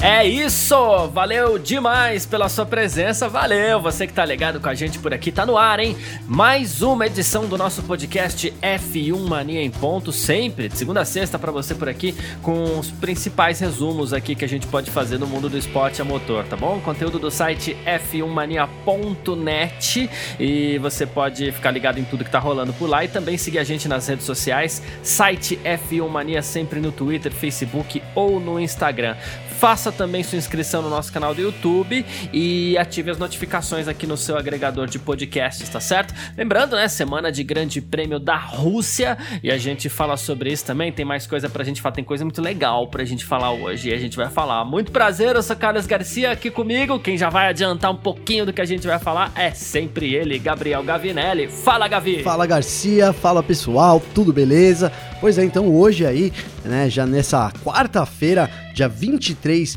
É isso! Valeu demais pela sua presença, valeu! Você que tá ligado com a gente por aqui, tá no ar, hein? Mais uma edição do nosso podcast F1 Mania em Ponto, sempre, de segunda a sexta para você por aqui, com os principais resumos aqui que a gente pode fazer no mundo do esporte a motor, tá bom? Conteúdo do site f1mania.net e você pode ficar ligado em tudo que tá rolando por lá e também seguir a gente nas redes sociais, site F1 Mania sempre no Twitter, Facebook ou no Instagram. Faça também sua inscrição no nosso canal do YouTube e ative as notificações aqui no seu agregador de podcasts, tá certo? Lembrando, né, semana de Grande Prêmio da Rússia e a gente fala sobre isso também. Tem mais coisa pra gente falar, tem coisa muito legal pra gente falar hoje e a gente vai falar. Muito prazer, eu sou Carlos Garcia aqui comigo. Quem já vai adiantar um pouquinho do que a gente vai falar é sempre ele, Gabriel Gavinelli. Fala, Gavi! Fala, Garcia, fala pessoal, tudo beleza? Pois é, então hoje aí, né, já nessa quarta-feira, dia 23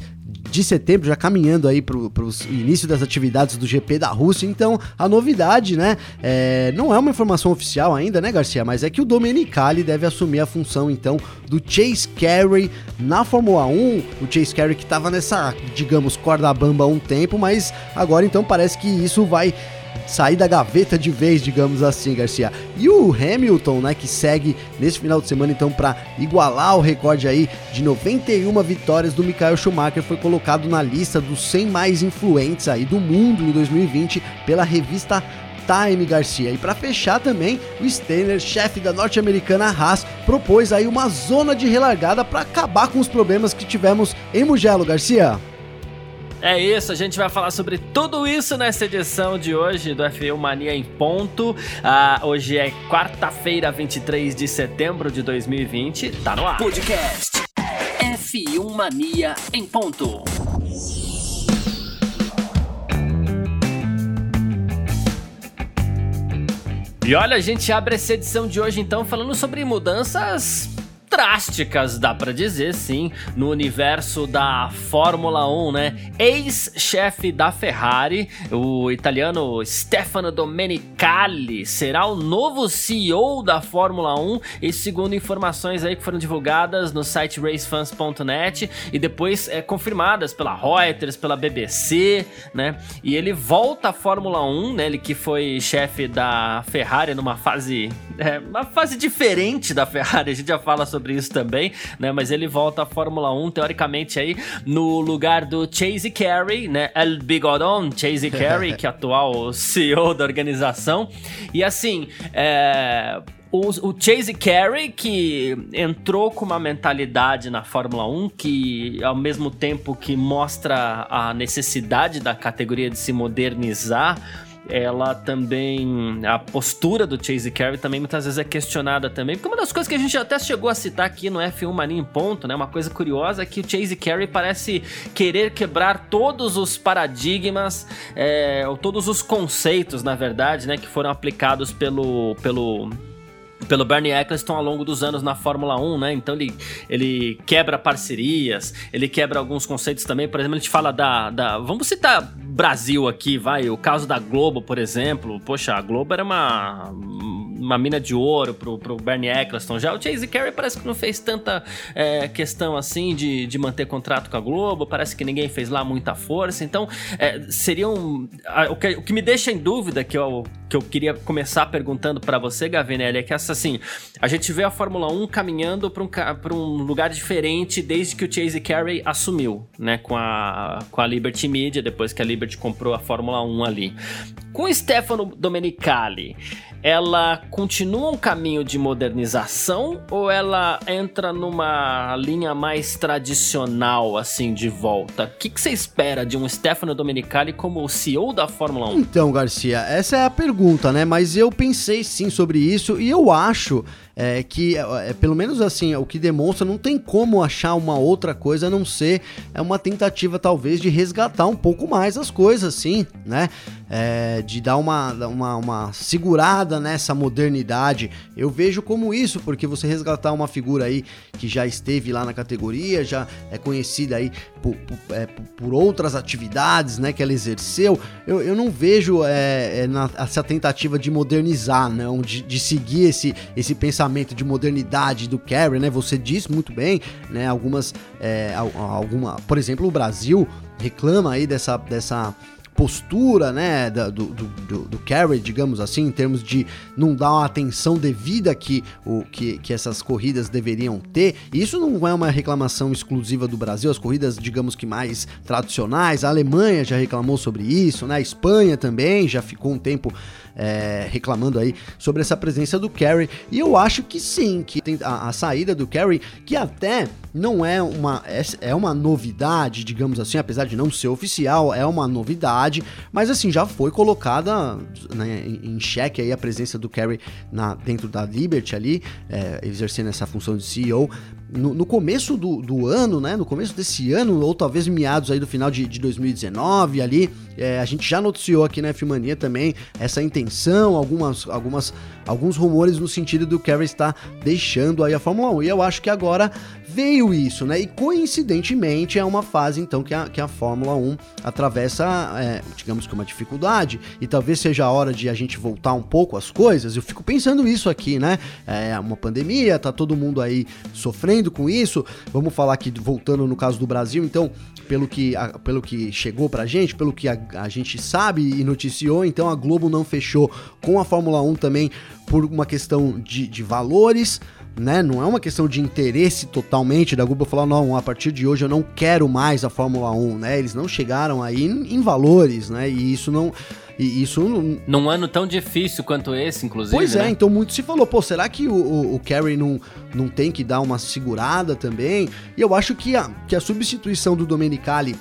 de setembro, já caminhando aí para o início das atividades do GP da Rússia. Então, a novidade, né? É, não é uma informação oficial ainda, né, Garcia? Mas é que o Domenicali deve assumir a função, então, do Chase Carey na Fórmula 1. O Chase Carey que estava nessa, digamos, corda bamba há um tempo, mas agora, então, parece que isso vai sair da gaveta de vez, digamos assim, Garcia. E o Hamilton, né, que segue nesse final de semana então para igualar o recorde aí de 91 vitórias do Michael Schumacher, foi colocado na lista dos 100 mais influentes aí do mundo em 2020 pela revista Time Garcia. E para fechar também, o Steiner, chefe da norte-americana Haas, propôs aí uma zona de relargada para acabar com os problemas que tivemos em Mugello, Garcia. É isso, a gente vai falar sobre tudo isso nessa edição de hoje do F1 Mania em Ponto. Ah, hoje é quarta-feira, 23 de setembro de 2020. Tá no ar. Podcast F1 Mania em ponto. E olha, a gente abre essa edição de hoje então falando sobre mudanças drásticas, dá para dizer, sim, no universo da Fórmula 1, né? Ex-chefe da Ferrari, o italiano Stefano Domenicali, será o novo CEO da Fórmula 1 e segundo informações aí que foram divulgadas no site racefans.net e depois é, confirmadas pela Reuters, pela BBC, né? E ele volta à Fórmula 1, né? Ele que foi chefe da Ferrari numa fase, é, uma fase diferente da Ferrari, a gente já fala sobre isso também, né? Mas ele volta à Fórmula 1, teoricamente, aí, no lugar do Chase Carey, né? El Bigodon, Chase Carey, que é atual CEO da organização. E assim, é o, o, Chase Carey, que entrou com uma mentalidade na Fórmula 1 que, ao mesmo tempo que mostra a necessidade da categoria de se modernizar, ela também. A postura do Chase Carey também muitas vezes é questionada também. Porque uma das coisas que a gente até chegou a citar aqui no F1 Mania em Ponto, né? Uma coisa curiosa é que o Chase Carey parece querer quebrar todos os paradigmas, é, ou todos os conceitos, na verdade, né? Que foram aplicados pelo. pelo pelo Bernie Eccleston ao longo dos anos na Fórmula 1, né? Então ele, ele quebra parcerias, ele quebra alguns conceitos também. Por exemplo, a gente fala da, da. Vamos citar Brasil aqui, vai. O caso da Globo, por exemplo. Poxa, a Globo era uma uma mina de ouro pro, pro Bernie Eccleston. Já o Chase Carey parece que não fez tanta é, questão assim de, de manter contrato com a Globo, parece que ninguém fez lá muita força. Então, é, seriam. O que, o que me deixa em dúvida, que eu, que eu queria começar perguntando para você, Gavinelli, é que essa assim, a gente vê a Fórmula 1 caminhando para um, um lugar diferente desde que o Chase Carey assumiu, né, com a, com a Liberty Media, depois que a Liberty comprou a Fórmula 1 ali. Com o Stefano Domenicali, ela continua um caminho de modernização ou ela entra numa linha mais tradicional, assim, de volta? O que, você espera de um Stefano Domenicali como CEO da Fórmula 1? Então, Garcia, essa é a pergunta, né? Mas eu pensei sim sobre isso e eu acho é, que, é, é, pelo menos assim, o que demonstra, não tem como achar uma outra coisa a não ser é uma tentativa, talvez, de resgatar um pouco mais as coisas, sim, né? É, de dar uma, uma, uma segurada nessa modernidade. Eu vejo como isso, porque você resgatar uma figura aí que já esteve lá na categoria, já é conhecida aí por, por, é, por outras atividades, né, que ela exerceu, eu, eu não vejo é, é na, essa tentativa de modernizar, não, de, de seguir esse, esse pensamento de modernidade do Carey, né? Você disse muito bem, né? Algumas, é, alguma, por exemplo, o Brasil reclama aí dessa, dessa postura, né, do, do, do, do Carey, digamos assim, em termos de não dar uma atenção devida que, o, que, que essas corridas deveriam ter. Isso não é uma reclamação exclusiva do Brasil, as corridas, digamos que mais tradicionais, a Alemanha já reclamou sobre isso, né, a Espanha também já ficou um tempo é, reclamando aí sobre essa presença do Carey. E eu acho que sim, que tem a, a saída do Carey, que até não é uma é, é, uma novidade, digamos assim, apesar de não ser oficial, é uma novidade, mas assim já foi colocada né, em, xeque aí a presença do na, dentro da Liberty ali, é, exercendo essa função de CEO no, no, começo do, do, ano, né? No começo desse ano, ou talvez meados aí do final de, de 2019 ali, é, a gente já noticiou aqui na Filmania também essa intenção, algumas, algumas, alguns rumores no sentido do Kerry estar deixando aí a Fórmula 1. E eu acho que agora veio isso, né? E coincidentemente é uma fase então que a, que a Fórmula 1 atravessa, é, digamos que uma dificuldade, e talvez seja a hora de a gente voltar um pouco as coisas. Eu fico pensando isso aqui, né? É uma pandemia, tá todo mundo aí sofrendo com isso. Vamos falar aqui, voltando no caso do Brasil, então, pelo que, a, pelo que chegou pra gente, pelo que a, a gente sabe e noticiou, então a Globo não fechou com a Fórmula 1 também por uma questão de, de valores né? Não é uma questão de interesse totalmente da Google falar, não, a partir de hoje eu não quero mais a Fórmula 1, né? Eles não chegaram aí em, em valores, né? E isso não. E isso Num ano tão difícil quanto esse, inclusive. Pois é, né? então muito se falou, pô, será que o, o, o Kerry não, não tem que dar uma segurada também? E eu acho que a, que a substituição do Domenicali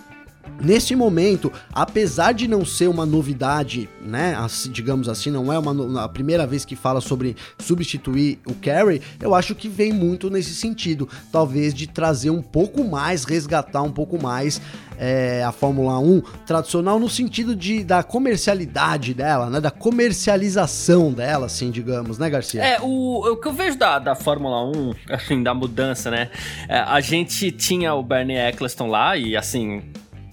Neste momento, apesar de não ser uma novidade, né, assim, digamos assim, não é uma, a primeira vez que fala sobre substituir o Carey, eu acho que vem muito nesse sentido, talvez de trazer um pouco mais, resgatar um pouco mais é, a Fórmula 1 tradicional no sentido de, da comercialidade dela, né, da comercialização dela, assim, digamos, né, Garcia? É, o, o que eu vejo da, da Fórmula 1, assim, da mudança, né, é, a gente tinha o Bernie Eccleston lá e, assim,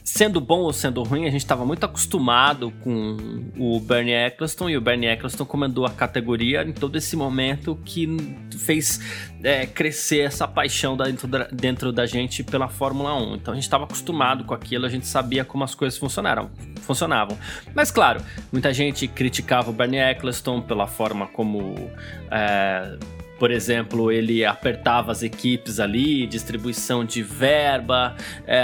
sendo bom ou sendo ruim, a gente estava muito acostumado com o Bernie Eccleston e o Bernie Eccleston comandou a categoria em todo esse momento que fez é, crescer essa paixão dentro da, dentro da gente pela Fórmula 1. Então a gente estava acostumado com aquilo, a gente sabia como as coisas funcionaram, funcionavam. Mas claro, muita gente criticava o Bernie Eccleston pela forma como é, por exemplo, ele apertava as equipes ali, distribuição de verba, é,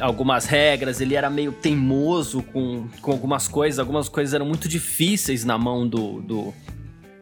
algumas regras, ele era meio teimoso com, com algumas coisas, algumas coisas eram muito difíceis na mão do, do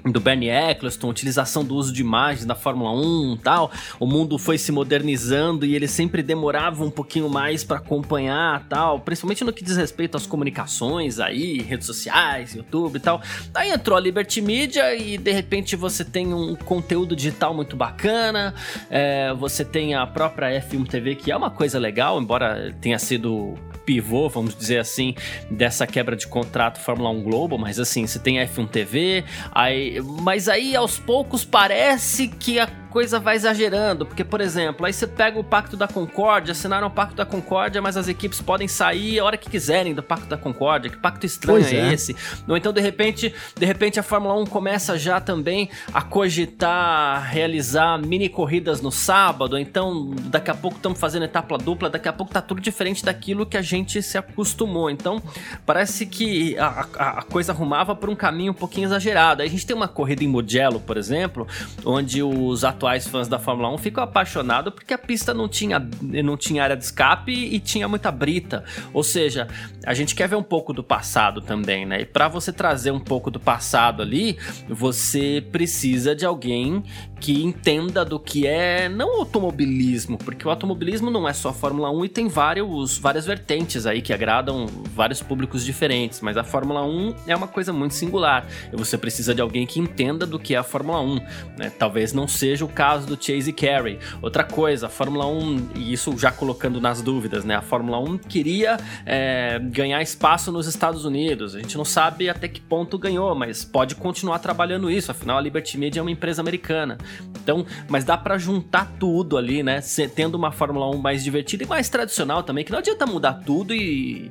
do Bernie Eccleston, utilização do uso de imagens da Fórmula 1 e tal. O mundo foi se modernizando e ele sempre demorava um pouquinho mais para acompanhar tal, principalmente no que diz respeito às comunicações aí, redes sociais, YouTube e tal. Aí entrou a Liberty Media e de repente você tem um conteúdo digital muito bacana, é, você tem a própria F1 TV que é uma coisa legal, embora tenha sido pivô, vamos dizer assim, dessa quebra de contrato Fórmula 1 Global, mas assim, você tem a F1 TV, aí, mas aí aos poucos parece que a coisa vai exagerando, porque, por exemplo, aí você pega o Pacto da Concórdia, assinaram o Pacto da Concórdia, mas as equipes podem sair a hora que quiserem do Pacto da Concórdia, que pacto estranho é, é, esse? Ou então, de repente, de repente a Fórmula 1 começa já também a cogitar realizar mini corridas no sábado, então daqui a pouco estamos fazendo etapa dupla, daqui a pouco tá tudo diferente daquilo que a gente se acostumou. Então, parece que a, a, a coisa arrumava por um caminho um pouquinho exagerado. Aí a gente tem uma corrida em Mugello, por exemplo, onde os atletas atuais fãs da Fórmula 1 ficam apaixonados porque a pista não tinha, não tinha área de escape e tinha muita brita. Ou seja, a gente quer ver um pouco do passado também, né? E para você trazer um pouco do passado ali, você precisa de alguém que entenda do que é não automobilismo, porque o automobilismo não é só Fórmula 1 e tem vários, várias vertentes aí que agradam vários públicos diferentes, mas a Fórmula 1 é uma coisa muito singular. E você precisa de alguém que entenda do que é a Fórmula 1, né? Talvez não seja o caso do Chase Carey. Outra coisa, a Fórmula 1, e isso já colocando nas dúvidas, né? A Fórmula 1 queria é, ganhar espaço nos Estados Unidos. A gente não sabe até que ponto ganhou, mas pode continuar trabalhando isso. Afinal, a Liberty Media é uma empresa americana. Então, mas dá para juntar tudo ali, né? Tendo uma Fórmula 1 mais divertida e mais tradicional também, que não adianta mudar tudo e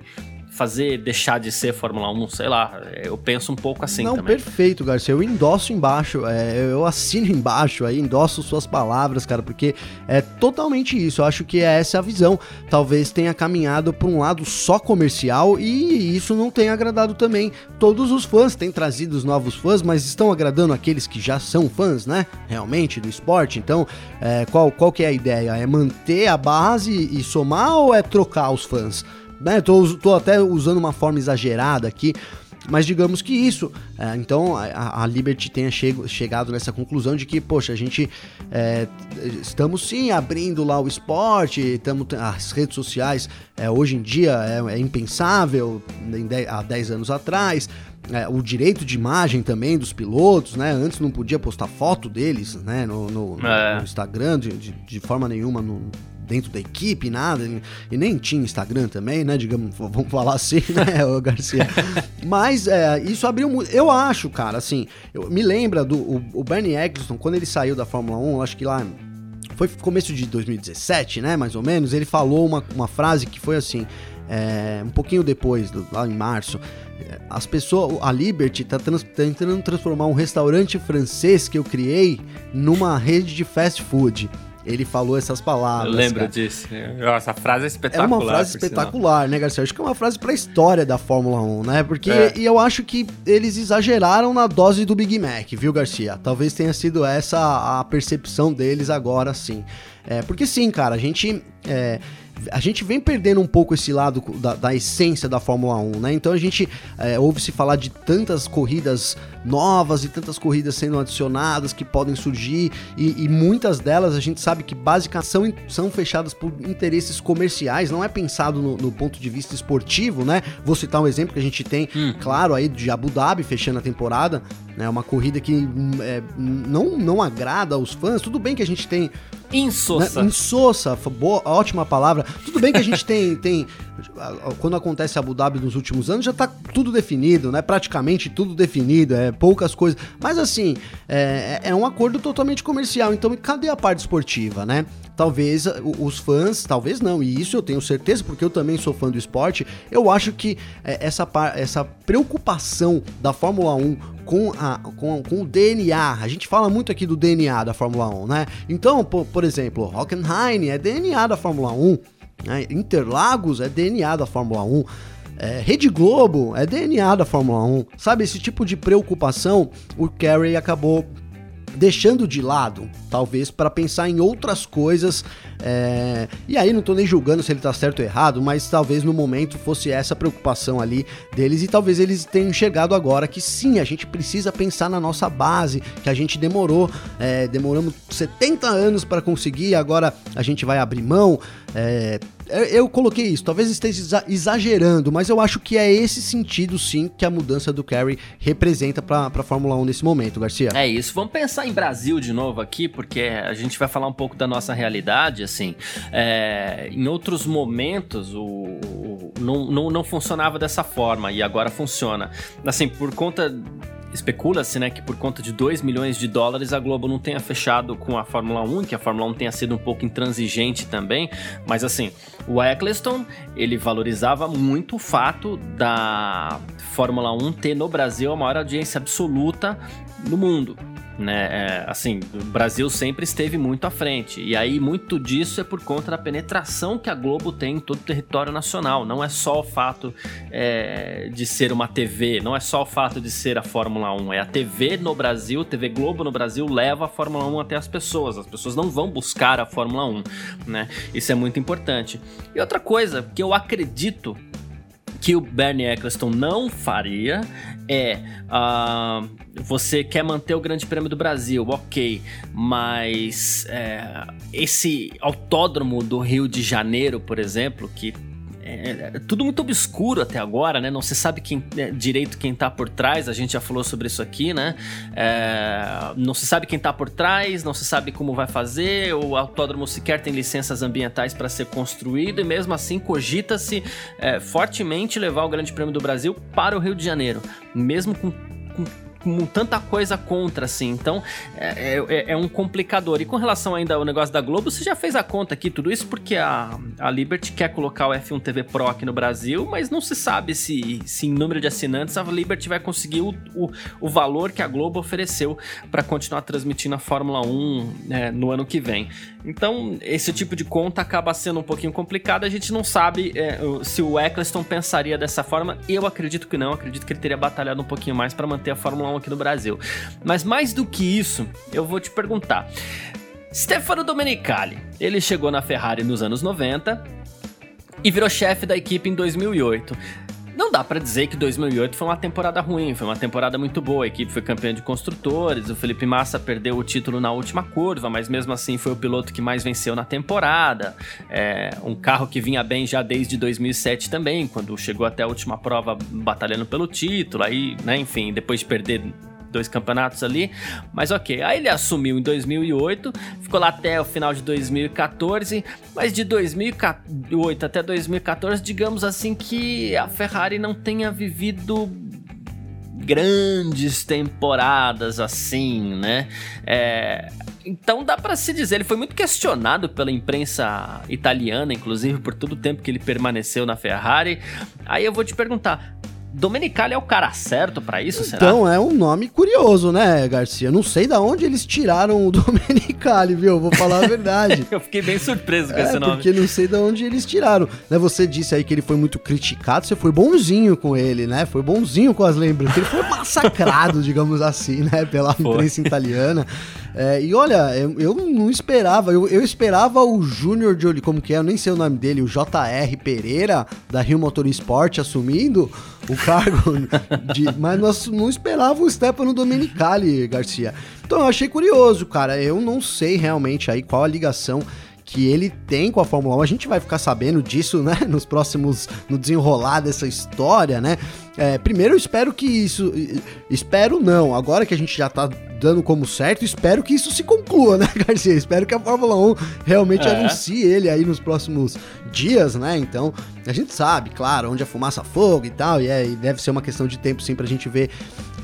fazer deixar de ser Fórmula 1, sei lá, eu penso um pouco assim Não, também. perfeito, Garcia, eu endosso embaixo, é, eu assino embaixo aí, endosso suas palavras, cara, porque é totalmente isso, eu acho que é essa a visão, talvez tenha caminhado para um lado só comercial e isso não tem agradado também todos os fãs, tem trazido os novos fãs, mas estão agradando aqueles que já são fãs, né, realmente, do esporte, então, é, qual, qual que é a ideia? É manter a base e somar ou é trocar os fãs? Né? Tô, tô até usando uma forma exagerada aqui, mas digamos que isso. É, então a, a, Liberty tenha chego, chegado nessa conclusão de que, poxa, a gente é, estamos sim abrindo lá o esporte, estamos as redes sociais é, hoje em dia é, é impensável há 10 anos atrás. É, o direito de imagem também dos pilotos, né? Antes não podia postar foto deles, né? No, no, é. no Instagram de, de, de, forma nenhuma, no, dentro da equipe, nada, e nem tinha Instagram também, né? Digamos, vamos falar assim, né, Garcia? Mas é, isso abriu muito. Eu acho, cara, assim, eu, me lembra do o, o Bernie Eccleston, quando ele saiu da Fórmula 1, acho que lá foi começo de 2017, né? Mais ou menos, ele falou uma, uma frase que foi assim. É, um pouquinho depois, lá em março, é, as pessoas, a Liberty está trans, tentando transformar um restaurante francês que eu criei numa rede de fast food. Ele falou essas palavras. Eu lembro cara. disso. Essa frase é espetacular. É uma frase espetacular, sinal. né, Garcia? Acho que é uma frase pra história da Fórmula 1, né? Porque é. e eu acho que eles exageraram na dose do Big Mac, viu, Garcia? Talvez tenha sido essa a percepção deles agora, sim. É, porque sim, cara, a gente. É, a gente vem perdendo um pouco esse lado da, da essência da Fórmula 1, né? Então a gente é, ouve-se falar de tantas corridas novas e tantas corridas sendo adicionadas que podem surgir, e, e muitas delas a gente sabe que basicamente são, são fechadas por interesses comerciais, não é pensado no, no, ponto de vista esportivo, né? Vou citar um exemplo que a gente tem, hum. claro, aí de Abu Dhabi fechando a temporada, né? Uma corrida que hum, é, não, não agrada aos fãs. Tudo bem que a gente tem Insossa. Né? Insossa, boa, ótima palavra. Tudo bem que a gente tem, tem. Quando acontece Abu Dhabi nos últimos anos, já tá tudo definido, né? Praticamente tudo definido, é poucas coisas. Mas assim, é, é um acordo totalmente comercial. Então, cadê a parte esportiva, né? Talvez os fãs, talvez não, e isso eu tenho certeza, porque eu também sou fã do esporte. Eu acho que é, essa, essa preocupação da Fórmula 1 com, a, com, com o DNA. A gente fala muito aqui do DNA da Fórmula 1, né? Então, por, por exemplo, Hockenheim é DNA da Fórmula 1, né? Interlagos é DNA da Fórmula 1. É, Rede Globo é DNA da Fórmula 1. Sabe, esse tipo de preocupação o Kerry acabou deixando de lado, talvez para pensar em outras coisas. É... E aí não tô nem julgando se ele tá certo ou errado, mas talvez no momento fosse essa preocupação ali deles e talvez eles tenham enxergado agora que sim, a gente precisa pensar na nossa base, que a gente demorou, é, demoramos 70 anos para conseguir, agora a gente vai abrir mão. É, eu coloquei isso, talvez esteja exagerando, mas eu acho que é esse sentido sim que a mudança do Carey representa para a Fórmula 1 nesse momento, Garcia. É isso. Vamos pensar em Brasil de novo aqui, porque a gente vai falar um pouco da nossa realidade, assim. É, em outros momentos, o, o não, não, não funcionava dessa forma e agora funciona. Assim, por conta especula-se, né, que por conta de 2 milhões de dólares a Globo não tenha fechado com a Fórmula 1, que a Fórmula 1 tenha sido um pouco intransigente também, mas assim, o Eccleston, ele valorizava muito o fato da Fórmula 1 ter no Brasil a maior audiência absoluta no mundo. Né? É, assim, o Brasil sempre esteve muito à frente. E aí, muito disso é por conta da penetração que a Globo tem em todo o território nacional. Não é só o fato é, de ser uma TV, não é só o fato de ser a Fórmula 1. É a TV no Brasil, TV Globo no Brasil leva a Fórmula 1 até as pessoas. As pessoas não vão buscar a Fórmula 1, né? Isso é muito importante. E outra coisa que eu acredito que o Bernie Eccleston não faria é uh, você quer manter o Grande Prêmio do Brasil, ok, mas é, esse autódromo do Rio de Janeiro, por exemplo, que é, é, tudo muito obscuro até agora, né? Não se sabe quem, é, direito quem tá por trás, a gente já falou sobre isso aqui, né? É, não se sabe quem tá por trás, não se sabe como vai fazer, o autódromo sequer tem licenças ambientais para ser construído e mesmo assim cogita-se é, fortemente levar o Grande Prêmio do Brasil para o Rio de Janeiro, mesmo com, com com tanta coisa contra, assim. Então, é, é, é, um complicador. E com relação ainda ao negócio da Globo, você já fez a conta aqui, tudo isso porque a, a Liberty quer colocar o F1 TV Pro aqui no Brasil, mas não se sabe se, se em número de assinantes a Liberty vai conseguir o, o, o valor que a Globo ofereceu para continuar transmitindo a Fórmula 1 é, no ano que vem. Então, esse tipo de conta acaba sendo um pouquinho complicado. A gente não sabe é, se o Eccleston pensaria dessa forma. Eu acredito que não. Acredito que ele teria batalhado um pouquinho mais para manter a Fórmula 1 aqui no Brasil. Mas mais do que isso, eu vou te perguntar. Stefano Domenicali, ele chegou na Ferrari nos anos 90 e virou chefe da equipe em 2008. Não dá para dizer que 2008 foi uma temporada ruim, foi uma temporada muito boa. A equipe foi campeã de construtores, o Felipe Massa perdeu o título na última curva, mas mesmo assim foi o piloto que mais venceu na temporada. É, um carro que vinha bem já desde 2007 também, quando chegou até a última prova batalhando pelo título. Aí, né, enfim, depois de perder dois campeonatos ali, mas ok. Aí ele assumiu em 2008, ficou lá até o final de 2014, mas de 2008 até 2014, digamos assim que a Ferrari não tenha vivido grandes temporadas assim, né? É, então dá para se dizer, ele foi muito questionado pela imprensa italiana, inclusive por todo o tempo que ele permaneceu na Ferrari. Aí eu vou te perguntar, Domenicali é o cara certo para isso, será? Então, é um nome curioso, né, Garcia? Não sei da onde eles tiraram o Domenicali, viu? Vou falar a verdade. Eu fiquei bem surpreso com é, esse nome. porque não sei da onde eles tiraram. Né, você disse aí que ele foi muito criticado, você foi bonzinho com ele, né? Foi bonzinho com as lembranças. Ele foi massacrado, digamos assim, né, pela foi. imprensa italiana. É, e olha, eu, eu, não esperava, eu, eu esperava o Júnior de Oliveira, como que é, eu nem sei o nome dele, o JR Pereira, da Rio Motor Sport, assumindo o cargo, de, mas nós não esperava o Stefano Domenicali, Garcia. Então eu achei curioso, cara, eu não sei realmente aí qual a ligação que ele tem com a Fórmula 1. A gente vai ficar sabendo disso, né, nos próximos, no desenrolar dessa história, né? É, primeiro eu espero que isso, espero não, agora que a gente já tá dando como certo, espero que isso se conclua, né, Garcia? Espero que a Fórmula 1 realmente é. anuncie ele aí nos próximos dias, né? Então, a gente sabe, claro, onde a fumaça fogo e tal, e, é, e deve ser uma questão de tempo sim pra gente ver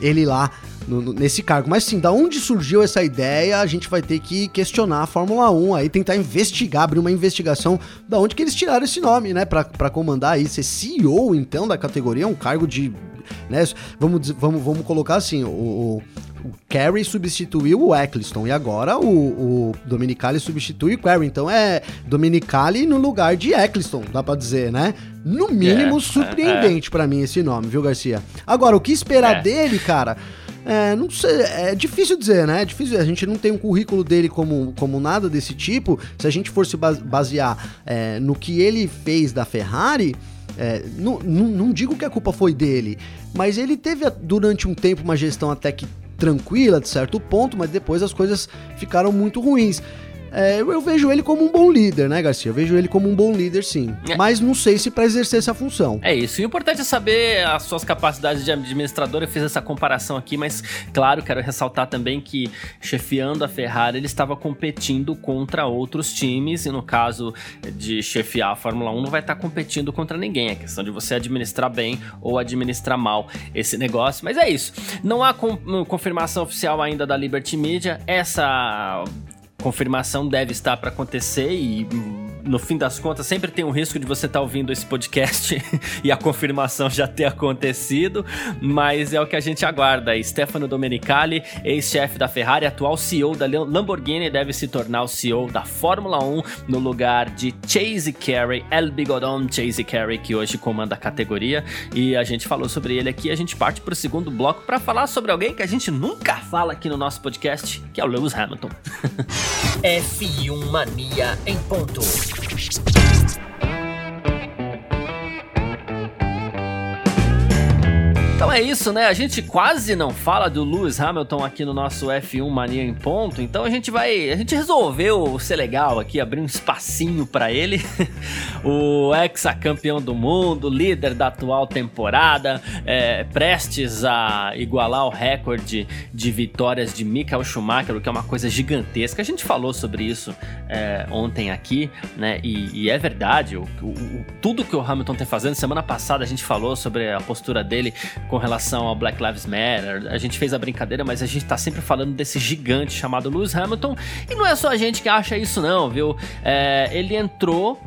ele lá no, no, nesse cargo. Mas sim, da onde surgiu essa ideia, a gente vai ter que questionar a Fórmula 1 aí, tentar investigar, abrir uma investigação da onde que eles tiraram esse nome, né, pra comandar aí, ser CEO, então, da categoria, um cargo de, né, vamos, vamos, vamos colocar assim, o o Carey substituiu o Eccleston e agora o, o Dominicali substitui o Carey. Então é Dominicali no lugar de Eccleston, dá pra dizer, né? No mínimo é, surpreendente é, é. para mim esse nome, viu, Garcia? Agora, o que esperar é. dele, cara? É, não sei, é difícil dizer, né? É difícil, a gente não tem um currículo dele como, como nada desse tipo. Se a gente for se basear é, no que ele fez da Ferrari, é, não, não, não, digo que a culpa foi dele, mas ele teve durante um tempo uma gestão até que tranquila de certo ponto, mas depois as coisas ficaram muito ruins. É, eu vejo ele como um bom líder, né, Garcia? Eu vejo ele como um bom líder, sim. É. Mas não sei se para exercer essa função. É isso. E o importante é saber as suas capacidades de administrador. Eu fiz essa comparação aqui, mas, claro, quero ressaltar também que, chefiando a Ferrari, ele estava competindo contra outros times. E no caso de chefiar a Fórmula 1, não vai estar competindo contra ninguém. É questão de você administrar bem ou administrar mal esse negócio. Mas é isso. Não há confirmação oficial ainda da Liberty Media. Essa confirmação deve estar para acontecer e no fim das contas, sempre tem um risco de você estar tá ouvindo esse podcast e a confirmação já ter acontecido, mas é o que a gente aguarda. Stefano Domenicali, ex-chefe da Ferrari, atual CEO da Lamborghini, deve se tornar o CEO da Fórmula 1 no lugar de Chase Carey, El Bigodon Chase Carey, que hoje comanda a categoria. E a gente falou sobre ele aqui. A gente parte para o segundo bloco para falar sobre alguém que a gente nunca fala aqui no nosso podcast, que é o Lewis Hamilton. F1 Mania em ponto. スイッチ! Então é isso, né? A gente quase não fala do Lewis Hamilton aqui no nosso F1 Mania em ponto, então a gente vai, a gente resolveu ser legal aqui, abrir um espacinho para ele. o ex-campeão do mundo, líder da atual temporada, é, prestes a igualar o recorde de vitórias de Michael Schumacher, o que é uma coisa gigantesca. A gente falou sobre isso é, ontem aqui, né? E, e é verdade, o, o, tudo que o Hamilton tem fazendo. Semana passada a gente falou sobre a postura dele com relação ao Black Lives Matter. A gente fez a brincadeira, mas a gente tá sempre falando desse gigante chamado Lewis Hamilton. E não é só a gente que acha isso, não, viu? É, ele entrou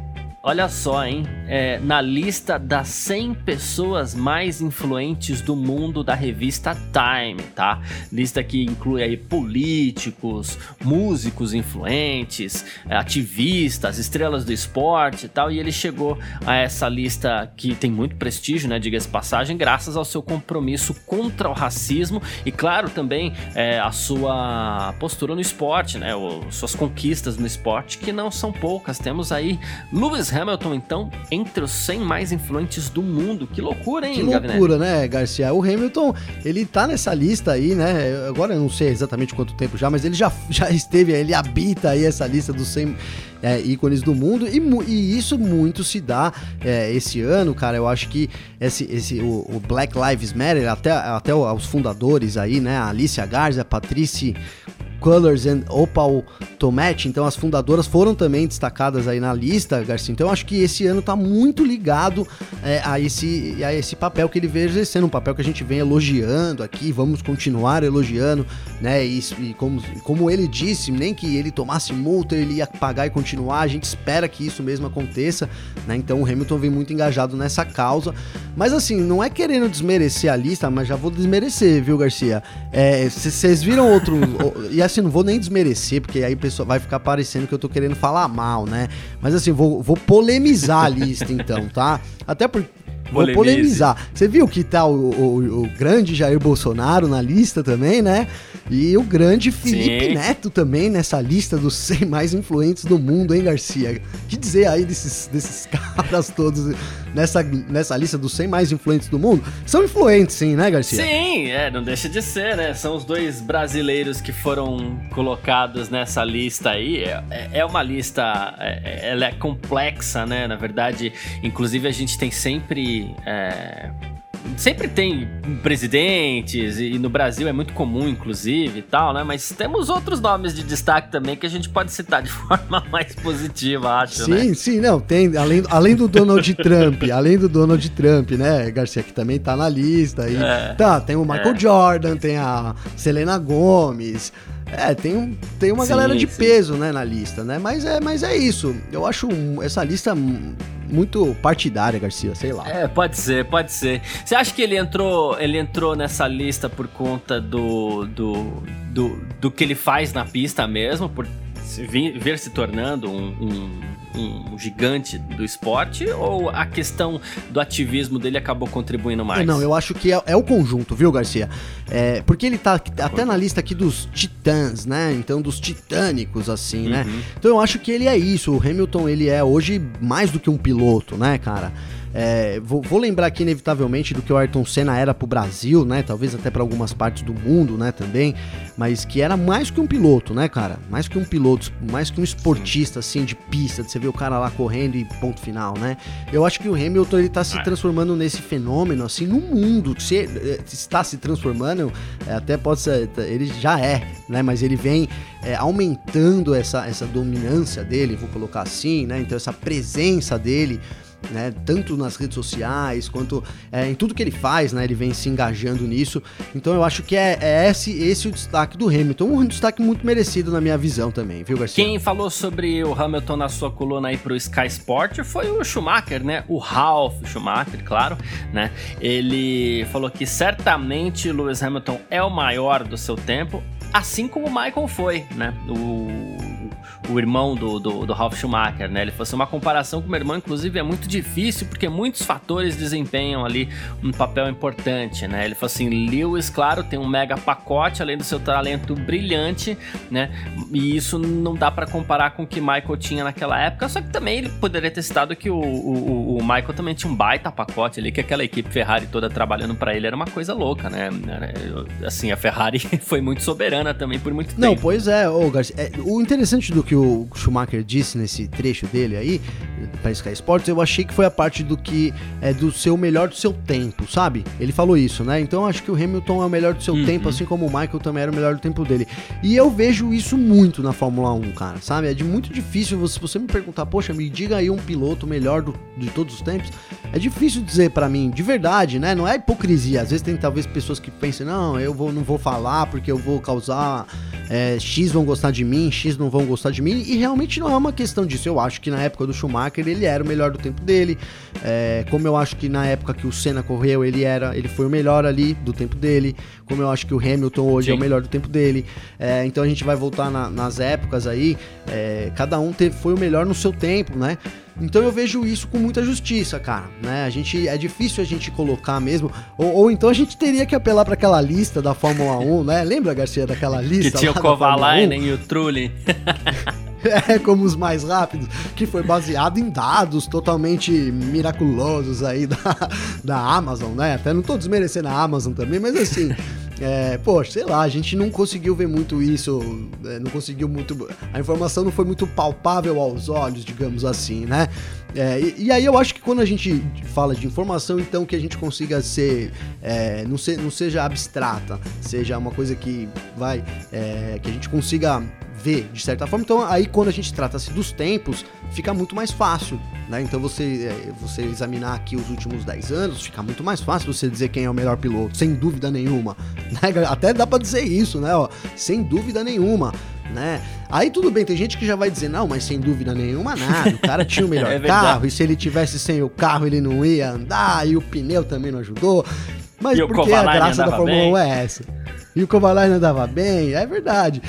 Olha só, hein? É, na lista das 100 pessoas mais influentes do mundo da revista Time, tá? Lista que inclui aí políticos, músicos influentes, ativistas, estrelas do esporte e tal. E ele chegou a essa lista que tem muito prestígio, né? Diga-se passagem, graças ao seu compromisso contra o racismo e, claro, também é, a sua postura no esporte, né? O, suas conquistas no esporte, que não são poucas. Temos aí Lewis Hamilton, então, entre os 100 mais influentes do mundo. Que loucura, hein, Que loucura, né, Garcia? O Hamilton, ele tá nessa lista aí, né? Agora eu não sei exatamente quanto tempo já, mas ele já, já esteve, ele habita aí essa lista dos 100 é, ícones do mundo e, e, isso muito se dá é, esse ano, cara. Eu acho que esse, esse o, o, Black Lives Matter, até, até os fundadores aí, né? A Alicia Garza, a Patrice Colors and Opal Tomate, então as fundadoras foram também destacadas aí na lista, Garcia. Então acho que esse ano tá muito ligado é, a, esse, a esse papel que ele vem exercendo, um papel que a gente vem elogiando aqui, vamos continuar elogiando, né? E, e como, como ele disse, nem que ele tomasse multa, ele ia pagar e continuar, a gente espera que isso mesmo aconteça, né? Então o Hamilton vem muito engajado nessa causa. Mas assim, não é querendo desmerecer a lista, mas já vou desmerecer, viu, Garcia? Vocês é, viram outro. e assim, não vou nem desmerecer, porque aí pessoa vai ficar parecendo que eu tô querendo falar mal, né? Mas assim, vou, vou polemizar a lista então, tá? Até porque Vou polemizar. Você viu que tá o, o, o, grande Jair Bolsonaro na lista também, né? E o grande Felipe Sim. Neto também nessa lista dos 100 mais influentes do mundo, hein, Garcia? que dizer aí desses, desses caras todos nessa, nessa lista dos 100 mais influentes do mundo? São influentes, sim, né, Garcia? Sim, é, não deixa de ser, né? São os dois brasileiros que foram colocados nessa lista aí. É, é uma lista, é, ela é complexa, né? Na verdade, inclusive a gente tem sempre. É, sempre tem presidentes, e no Brasil é muito comum, inclusive, e tal, né? Mas temos outros nomes de destaque também que a gente pode citar de forma mais positiva, acho, sim, né? Sim, sim, não, tem, além, além do Donald Trump, além do Donald Trump, né, Garcia, que também tá na lista aí. É, tá, tem o Michael é. Jordan, tem a Selena Gomes, é, tem, tem uma sim, galera de sim. peso, né, na lista, né? Mas é, mas é isso. Eu acho essa lista muito partidária, Garcia, sei lá. É, pode ser, pode ser. Você acha que ele entrou, ele entrou nessa lista por conta do, do, do, do que ele faz na pista mesmo, por vir, vir se tornando um, um um gigante do esporte ou a questão do ativismo dele acabou contribuindo mais? Não, eu acho que é, é o conjunto, viu, Garcia? É, porque ele tá até na lista aqui dos titãs, né? Então, dos titânicos, assim, né? uhum. né? Então eu acho que ele é isso. O Hamilton, ele é hoje mais do que um piloto, né, cara? É, vou, vou, lembrar aqui inevitavelmente do que o Ayrton Senna era pro Brasil, né? Talvez até para algumas partes do mundo, né? Também, mas que era mais que um piloto, né, cara? Mais que um piloto, mais que um esportista, assim, de pista, de você ver o cara lá correndo e ponto final, né? Eu acho que o Hamilton ele tá se é. transformando nesse fenômeno, assim, no mundo. Se, eh, está se transformando, é, até pode ser, ele já é, né? Mas ele vem é, aumentando essa, essa dominância dele, vou colocar assim, né? Então essa presença dele né? Tanto nas redes sociais quanto é, em tudo que ele faz, né? Ele vem se engajando nisso. Então eu acho que é, é esse, esse o destaque do Hamilton. Um destaque muito merecido na minha visão também, viu, Garcia? Quem falou sobre o Hamilton na sua coluna aí pro Sky Sport foi o Schumacher, né? O Ralph Schumacher, claro, né? Ele falou que certamente Lewis Hamilton é o maior do seu tempo, assim como o Michael foi, né? O o irmão do, do, do Ralf Schumacher, né? Ele fosse uma comparação com o meu irmão, inclusive, é muito difícil porque muitos fatores desempenham ali um papel importante, né? Ele falou assim: Lewis, claro, tem um mega pacote, além do seu talento brilhante, né? E isso não dá para comparar com o que Michael tinha naquela época, só que também ele poderia ter citado que o, o, o Michael também tinha um baita pacote ali, que aquela equipe Ferrari toda trabalhando para ele era uma coisa louca, né? Assim, a Ferrari foi muito soberana também por muito tempo. Não, pois é, ô Garcia, é, o interessante do que o Schumacher disse nesse trecho dele aí, para Sky Sports, eu achei que foi a parte do que é do seu melhor do seu tempo, sabe? Ele falou isso, né? Então eu acho que o Hamilton é o melhor do seu uhum. tempo, assim como o Michael também era o melhor do tempo dele. E eu vejo isso muito na Fórmula 1, cara, sabe? É de muito difícil você, você me perguntar, poxa, me diga aí um piloto melhor do, de todos os tempos. É difícil dizer para mim, de verdade, né? Não é hipocrisia. Às vezes tem talvez pessoas que pensam, não, eu vou, não vou falar porque eu vou causar é, X vão gostar de mim, X não vão gostar de mim, e realmente não é uma questão disso. Eu acho que na época do Schumacher ele era o melhor do tempo dele, é, como eu acho que na época que o Senna correu ele era, ele foi o melhor ali do tempo dele, como eu acho que o Hamilton hoje Sim. é o melhor do tempo dele. É, então a gente vai voltar na, nas épocas aí, é, cada um teve, foi o melhor no seu tempo, né? Então eu vejo isso com muita justiça, cara. Né? A gente é difícil a gente colocar mesmo, ou, ou então a gente teria que apelar para aquela lista da Fórmula 1, né? Lembra Garcia daquela lista? Que tinha o Kovalainen e o Trulli. é, como os mais rápidos, que foi baseado em dados totalmente miraculosos aí da, da Amazon, né? Até não tô desmerecendo a Amazon também, mas assim. É, poxa, sei lá, a gente não conseguiu ver muito isso, é, não conseguiu muito. A informação não foi muito palpável aos olhos, digamos assim, né? É, e, e, aí eu acho que quando a gente fala de informação, então que a gente consiga ser, é, não, não seja abstrata, seja uma coisa que vai, é, que a gente consiga ver de certa forma. Então aí quando a gente trata-se dos tempos, fica muito mais fácil, né? Então você, é, você examinar aqui os últimos 10 anos, fica muito mais fácil você dizer quem é o melhor piloto, sem dúvida nenhuma. Né? Até dá para dizer isso, né? Ó, sem dúvida nenhuma. Né? Aí tudo bem, tem gente que já vai dizer, não, mas sem dúvida nenhuma nada, o cara tinha o melhor é carro, e se ele tivesse sem o carro ele não ia andar, e o pneu também não ajudou. Mas e porque a graça da Fórmula 1 é essa. E o Kovalainen andava bem, é verdade.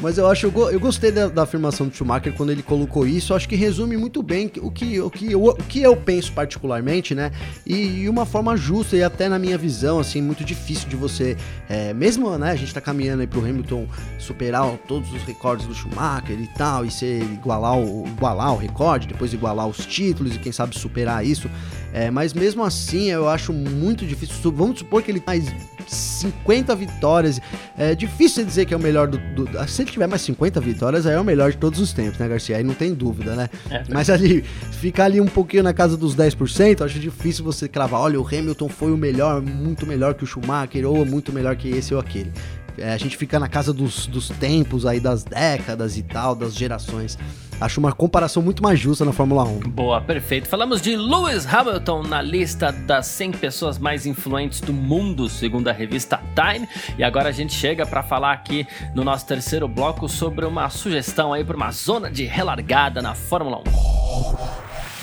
Mas eu acho, eu, eu gostei da, da, afirmação do Schumacher quando ele colocou isso. Eu acho que resume muito bem o que, o que, o, o que eu penso particularmente, né? E, e, uma forma justa e até na minha visão, assim, muito difícil de você, é, mesmo, né? A gente tá caminhando aí pro Hamilton superar todos os recordes do Schumacher e tal, e ser igualar o, igualar o recorde, depois igualar os títulos e quem sabe superar isso. É, mas mesmo assim, eu acho muito difícil. Vamos supor que ele faz 50 vitórias. É difícil dizer que é o melhor do, do, Se ele tiver mais 50 vitórias, aí é o melhor de todos os tempos, né, Garcia? Aí não tem dúvida, né? É. Mas ali, ficar ali um pouquinho na casa dos 10%, acho difícil você cravar. Olha, o Hamilton foi o melhor, muito melhor que o Schumacher, ou muito melhor que esse ou aquele. É, a gente fica na casa dos, dos tempos aí, das décadas e tal, das gerações. Acho uma comparação muito mais justa na Fórmula 1. Boa, perfeito. Falamos de Lewis Hamilton na lista das 100 pessoas mais influentes do mundo, segundo a revista Time. E agora a gente chega para falar aqui no nosso terceiro bloco sobre uma sugestão aí para uma zona de relargada na Fórmula 1.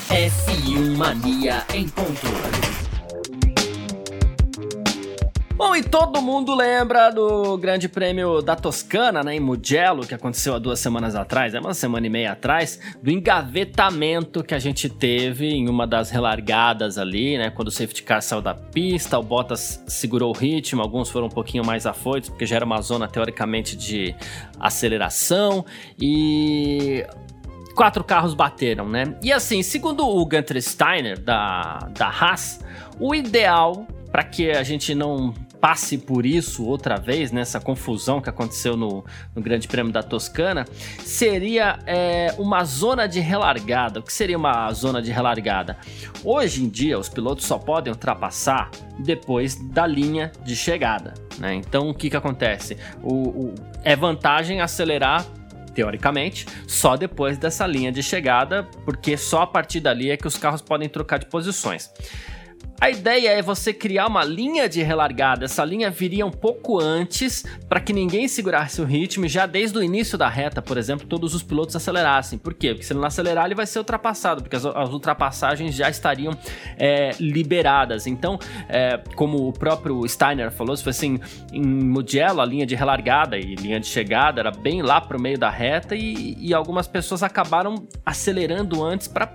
F1 Mania em ponto. Bom, e todo mundo lembra do Grande Prêmio da Toscana, né, em Mugello, que aconteceu há duas semanas atrás, é uma semana e meia atrás, do engavetamento que a gente teve em uma das relargadas ali, né, quando o safety car saiu da pista, o Bottas segurou o ritmo, alguns foram um pouquinho mais afoitos, porque já era uma zona teoricamente de aceleração, e quatro carros bateram, né? E assim, segundo o Gunter Steiner, da, da Haas, o ideal para que a gente não passe por isso outra vez, nessa confusão que aconteceu no, no Grande Prêmio da Toscana, seria é, uma zona de relargada. O que seria uma zona de relargada? Hoje em dia, os pilotos só podem ultrapassar depois da linha de chegada. Né? Então, o que, que acontece? O, o, é vantagem acelerar teoricamente, só depois dessa linha de chegada, porque só a partir dali é que os carros podem trocar de posições. A ideia é você criar uma linha de relargada. Essa linha viria um pouco antes para que ninguém segurasse o ritmo já desde o início da reta, por exemplo, todos os pilotos acelerassem. Por quê? Porque se ele não acelerar, ele vai ser ultrapassado, porque as, as ultrapassagens já estariam é, liberadas. Então, é, como o próprio Steiner falou, se fosse assim, em Mugello, a linha de relargada e linha de chegada era bem lá para o meio da reta e, e algumas pessoas acabaram acelerando antes para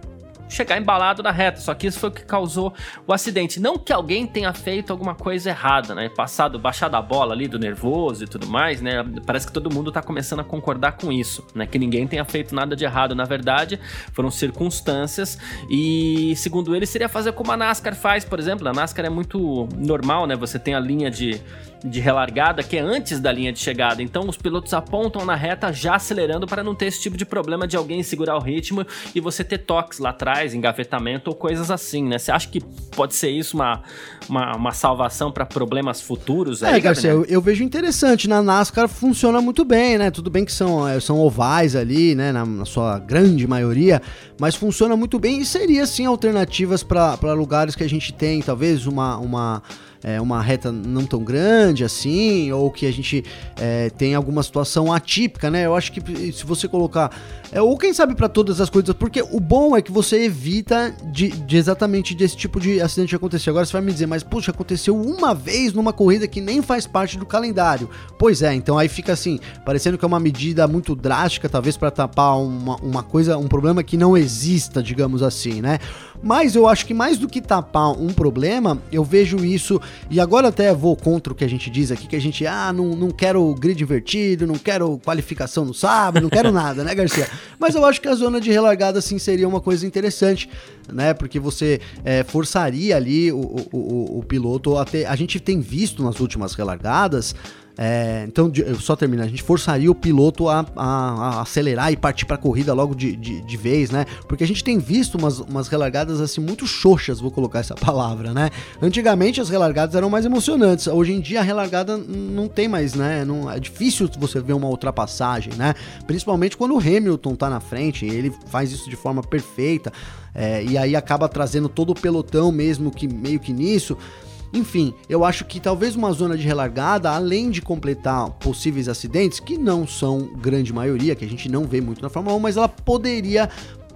chegar embalado na reta. Só que isso foi o que causou o acidente. Não que alguém tenha feito alguma coisa errada, né? Passado, baixado a bola ali do nervoso e tudo mais, né? Parece que todo mundo tá começando a concordar com isso, né? Que ninguém tenha feito nada de errado. Na verdade, foram circunstâncias e, segundo ele, seria fazer como a NASCAR faz, por exemplo. A NASCAR é muito normal, né? Você tem a linha de de relargada que é antes da linha de chegada. Então os pilotos apontam na reta já acelerando para não ter esse tipo de problema de alguém segurar o ritmo e você ter toques lá atrás, engavetamento ou coisas assim, né? Você acha que pode ser isso uma, uma, uma salvação para problemas futuros? É, Garcia, eu, eu, vejo interessante. Na NASCAR funciona muito bem, né? Tudo bem que são, é, são ovais ali, né? Na, na sua grande maioria, mas funciona muito bem e seria sim alternativas para lugares que a gente tem, talvez uma. uma é, uma reta não tão grande assim, ou que a gente é, tem alguma situação atípica, né? Eu acho que se você colocar. É, ou quem sabe para todas as coisas, porque o bom é que você evita de, de, exatamente desse tipo de acidente acontecer. Agora você vai me dizer, mas puxa, aconteceu uma vez numa corrida que nem faz parte do calendário. Pois é, então aí fica assim, parecendo que é uma medida muito drástica, talvez para tapar uma, uma coisa, um problema que não exista, digamos assim, né? Mas eu acho que mais do que tapar um problema, eu vejo isso, e agora até vou contra o que a gente diz aqui, que a gente, ah, não, não quero grid invertido, não quero qualificação no sábado, não quero nada, né, Garcia? Mas eu acho que a zona de relargada, sim, seria uma coisa interessante, né? Porque você é, forçaria ali o, o, o, o piloto a ter. A gente tem visto nas últimas relargadas é, então, só terminar, a gente forçaria o piloto a, a, a acelerar e partir para a corrida logo de, de, de, vez, né? Porque a gente tem visto umas, umas relargadas assim muito xoxas, vou colocar essa palavra, né? Antigamente as relargadas eram mais emocionantes, hoje em dia a relargada não tem mais, né? Não, é difícil você ver uma ultrapassagem, né? Principalmente quando o Hamilton tá na frente, ele faz isso de forma perfeita, é, e aí acaba trazendo todo o pelotão mesmo que meio que nisso. Enfim, eu acho que talvez uma zona de relargada, além de completar possíveis acidentes, que não são grande maioria, que a gente não vê muito na Fórmula 1, mas ela poderia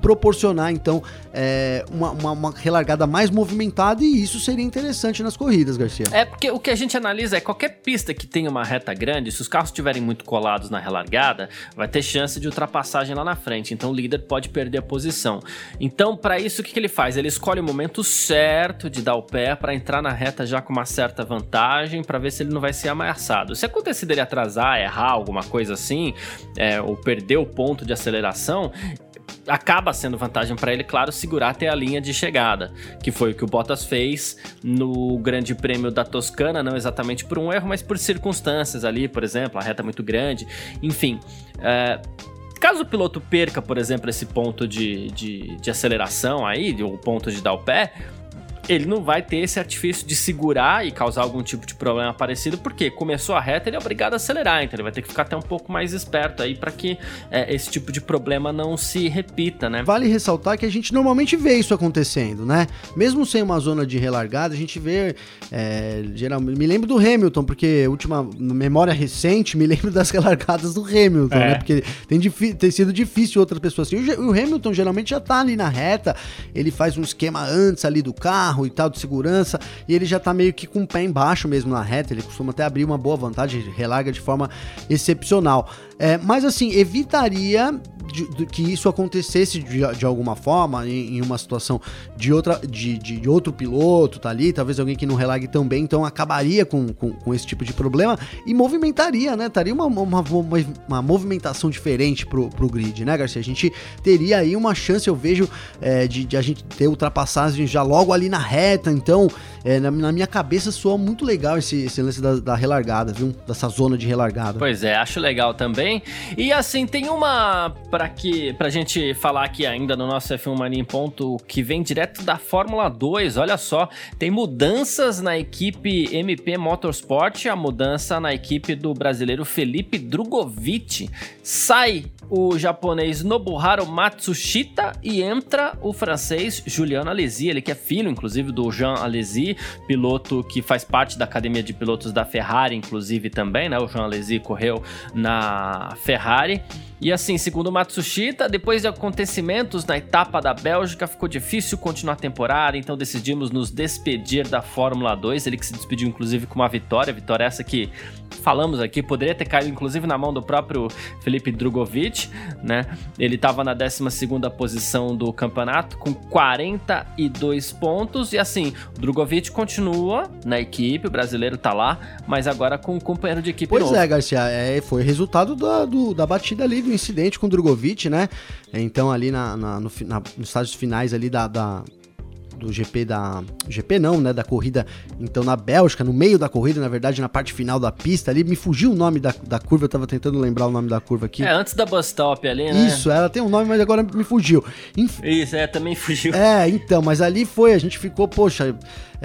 proporcionar então é, uma, uma, uma, relargada mais movimentada e isso seria interessante nas corridas, Garcia. É porque o que a gente analisa é qualquer pista que tenha uma reta grande, se os carros estiverem muito colados na relargada, vai ter chance de ultrapassagem lá na frente, então o líder pode perder a posição. Então, para isso, o que, que ele faz? Ele escolhe o momento certo de dar o pé para entrar na reta já com uma certa vantagem, para ver se ele não vai ser ameaçado. Se acontecer dele atrasar, errar, alguma coisa assim, é, ou perder o ponto de aceleração, acaba sendo vantagem para ele, claro, segurar até a linha de chegada, que foi o que o Bottas fez no Grande Prêmio da Toscana, não exatamente por um erro, mas por circunstâncias ali, por exemplo, a reta muito grande, enfim. É, caso o piloto perca, por exemplo, esse ponto de, de, de aceleração aí, o ponto de dar o pé, ele não vai ter esse artifício de segurar e causar algum tipo de problema parecido, porque começou a reta, ele é obrigado a acelerar, então ele vai ter que ficar até um pouco mais esperto aí para que é, esse tipo de problema não se repita, né? Vale ressaltar que a gente normalmente vê isso acontecendo, né? Mesmo sem uma zona de relargada, a gente vê, é, geralmente, me lembro do Hamilton, porque última memória recente, me lembro das relargadas do Hamilton, é. né? Porque tem, tem, sido difícil outras pessoas assim. O, o Hamilton geralmente já tá ali na reta, ele faz um esquema antes ali do carro, carro e tal, de segurança, e ele já tá meio que com o pé embaixo mesmo na reta, ele costuma até abrir uma boa vantagem, relarga de forma excepcional. É, mas assim, evitaria de, de, que isso acontecesse de, de alguma forma, em, em, uma situação de, outra, de, de, outro piloto, tá ali, talvez alguém que não relague tão bem, então acabaria com, com, com esse tipo de problema e movimentaria, né? Taria uma, uma, uma, uma, movimentação diferente pro, pro grid, né, Garcia? A gente teria aí uma chance, eu vejo, é, de, de a gente ter ultrapassagem já logo ali na reta, então, é, na, na, minha cabeça soa muito legal esse, esse lance da, da relargada, viu? Dessa zona de relargada. Pois é, acho legal também. E assim, tem uma para que pra gente falar aqui ainda no nosso F1 Mania em ponto que vem direto da Fórmula 2. Olha só, tem mudanças na equipe MP Motorsport, a mudança na equipe do brasileiro Felipe Drogovic. Sai o japonês Nobuharu Matsushita e entra o francês Julian Alesi, ele que é filho, inclusive, do Jean Alesi, piloto que faz parte da academia de pilotos da Ferrari, inclusive também, né? O Jean Alesi correu na Ferrari. E assim, segundo o Matsushita, depois de acontecimentos na etapa da Bélgica, ficou difícil continuar a temporada, então decidimos nos despedir da Fórmula 2. Ele que se despediu, inclusive, com uma vitória, vitória essa que falamos aqui, poderia ter caído inclusive na mão do próprio Felipe Drogovic, né? Ele estava na 12 posição do campeonato com 42 pontos e assim, o Drogovic continua na equipe, o brasileiro tá lá, mas agora com um companheiro de equipe pois novo. é, Garcia, é, foi resultado da, do, da batida ali, do incidente com o Drogovic, né? Então ali na, na, no, na, nos estágios finais ali da, da do GP da. GP não, né? Da corrida, então na Bélgica, no meio da corrida, na verdade, na parte final da pista ali, me fugiu o nome da, da curva, eu tava tentando lembrar o nome da curva aqui. É, antes da bus stop ali, né? Isso, ela tem um nome, mas agora me fugiu. Inf... Isso, é, também fugiu. É, então, mas ali foi, a gente ficou, poxa,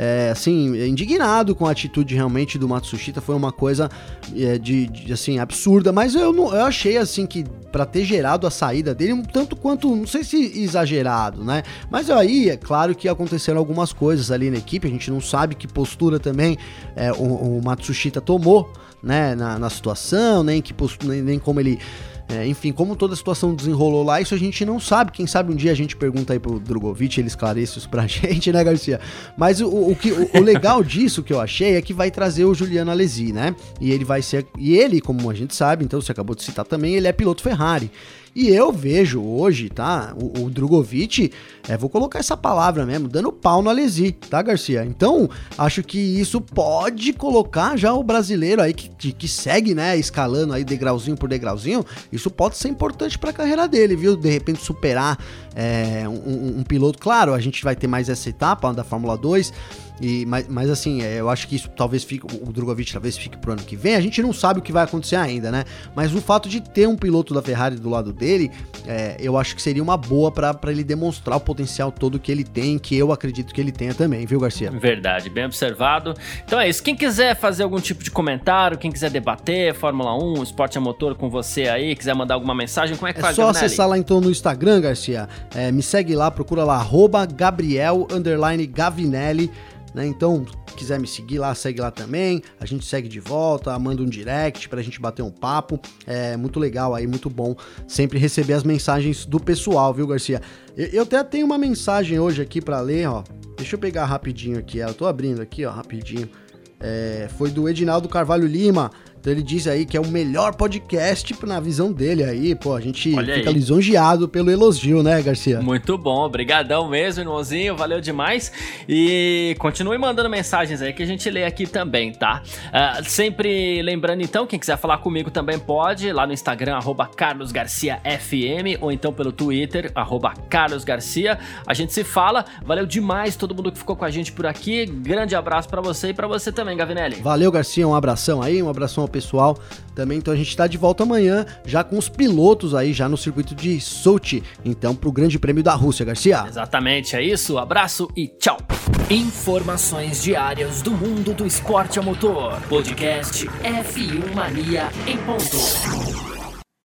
é, assim, indignado com a atitude realmente do Matsushita, foi uma coisa é, de, de, assim, absurda, mas eu, não, eu achei, assim, que para ter gerado a saída dele, um tanto quanto, não sei se exagerado, né? Mas aí, é claro que aconteceram algumas coisas ali na equipe, a gente não sabe que postura também é, o, o, Matsushita tomou, né, na, na situação, nem, que nem, nem como ele é, enfim, como toda a situação desenrolou lá, isso a gente não sabe. Quem sabe um dia a gente pergunta aí pro Drogovic, ele esclarece isso pra gente, né, Garcia? Mas o, o, que, o, o legal disso que eu achei é que vai trazer o Juliano Alesi, né? E ele vai ser. E ele, como a gente sabe, então você acabou de citar também, ele é piloto Ferrari. E eu vejo hoje, tá? O, o Drogovic, é, vou colocar essa palavra mesmo, dando pau no Alesi, tá, Garcia? Então, acho que isso pode colocar já o brasileiro aí que, que segue, né, escalando aí degrauzinho por degrauzinho, isso pode ser importante para a carreira dele, viu? De repente superar é, um, um, piloto. Claro, a gente vai ter mais essa etapa da Fórmula 2 e, mas, mas assim, é, eu acho que isso talvez fique. O Drogovic talvez fique pro ano que vem. A gente não sabe o que vai acontecer ainda, né? Mas o fato de ter um piloto da Ferrari do lado dele, é, eu acho que seria uma boa para ele demonstrar o potencial todo que ele tem, que eu acredito que ele tenha também, viu, Garcia? Verdade, bem observado. Então é isso. Quem quiser fazer algum tipo de comentário, quem quiser debater, Fórmula 1, esporte a motor com você aí, quiser mandar alguma mensagem, como é que é faz, só Gabriel? acessar lá então no Instagram, Garcia. É, me segue lá, procura lá, Gabriel Gavinelli. Né? Então, quiser me seguir lá, segue lá também. A gente segue de volta, manda um direct pra gente bater um papo. É muito legal aí, muito bom sempre receber as mensagens do pessoal, viu, Garcia? Eu, até tenho uma mensagem hoje aqui para ler, ó. Deixa eu pegar rapidinho aqui, eu tô abrindo aqui, ó, rapidinho. É, foi do Edinaldo Carvalho Lima. Então ele diz aí que é o melhor podcast na visão dele aí. Pô, a gente Olha fica aí. lisonjeado pelo elogio, né, Garcia? Muito bom, obrigadão mesmo, irmãozinho, valeu demais. E continue mandando mensagens aí que a gente lê aqui também, tá? Uh, sempre lembrando então, quem quiser falar comigo também pode, lá no Instagram, arroba carlosgarciafm, ou então pelo Twitter, arroba carlosgarcia. A gente se fala, valeu demais todo mundo que ficou com a gente por aqui. Grande abraço para você e para você também, Gavinelli. Valeu, Garcia, um abração aí, um abração pessoal também. Então a gente está de volta amanhã, já com os pilotos aí, já no circuito de Sochi, então para o Grande Prêmio da Rússia, Garcia. Exatamente, é isso. Abraço e tchau. Informações diárias do mundo do esporte a motor. Podcast F1 Mania em ponto.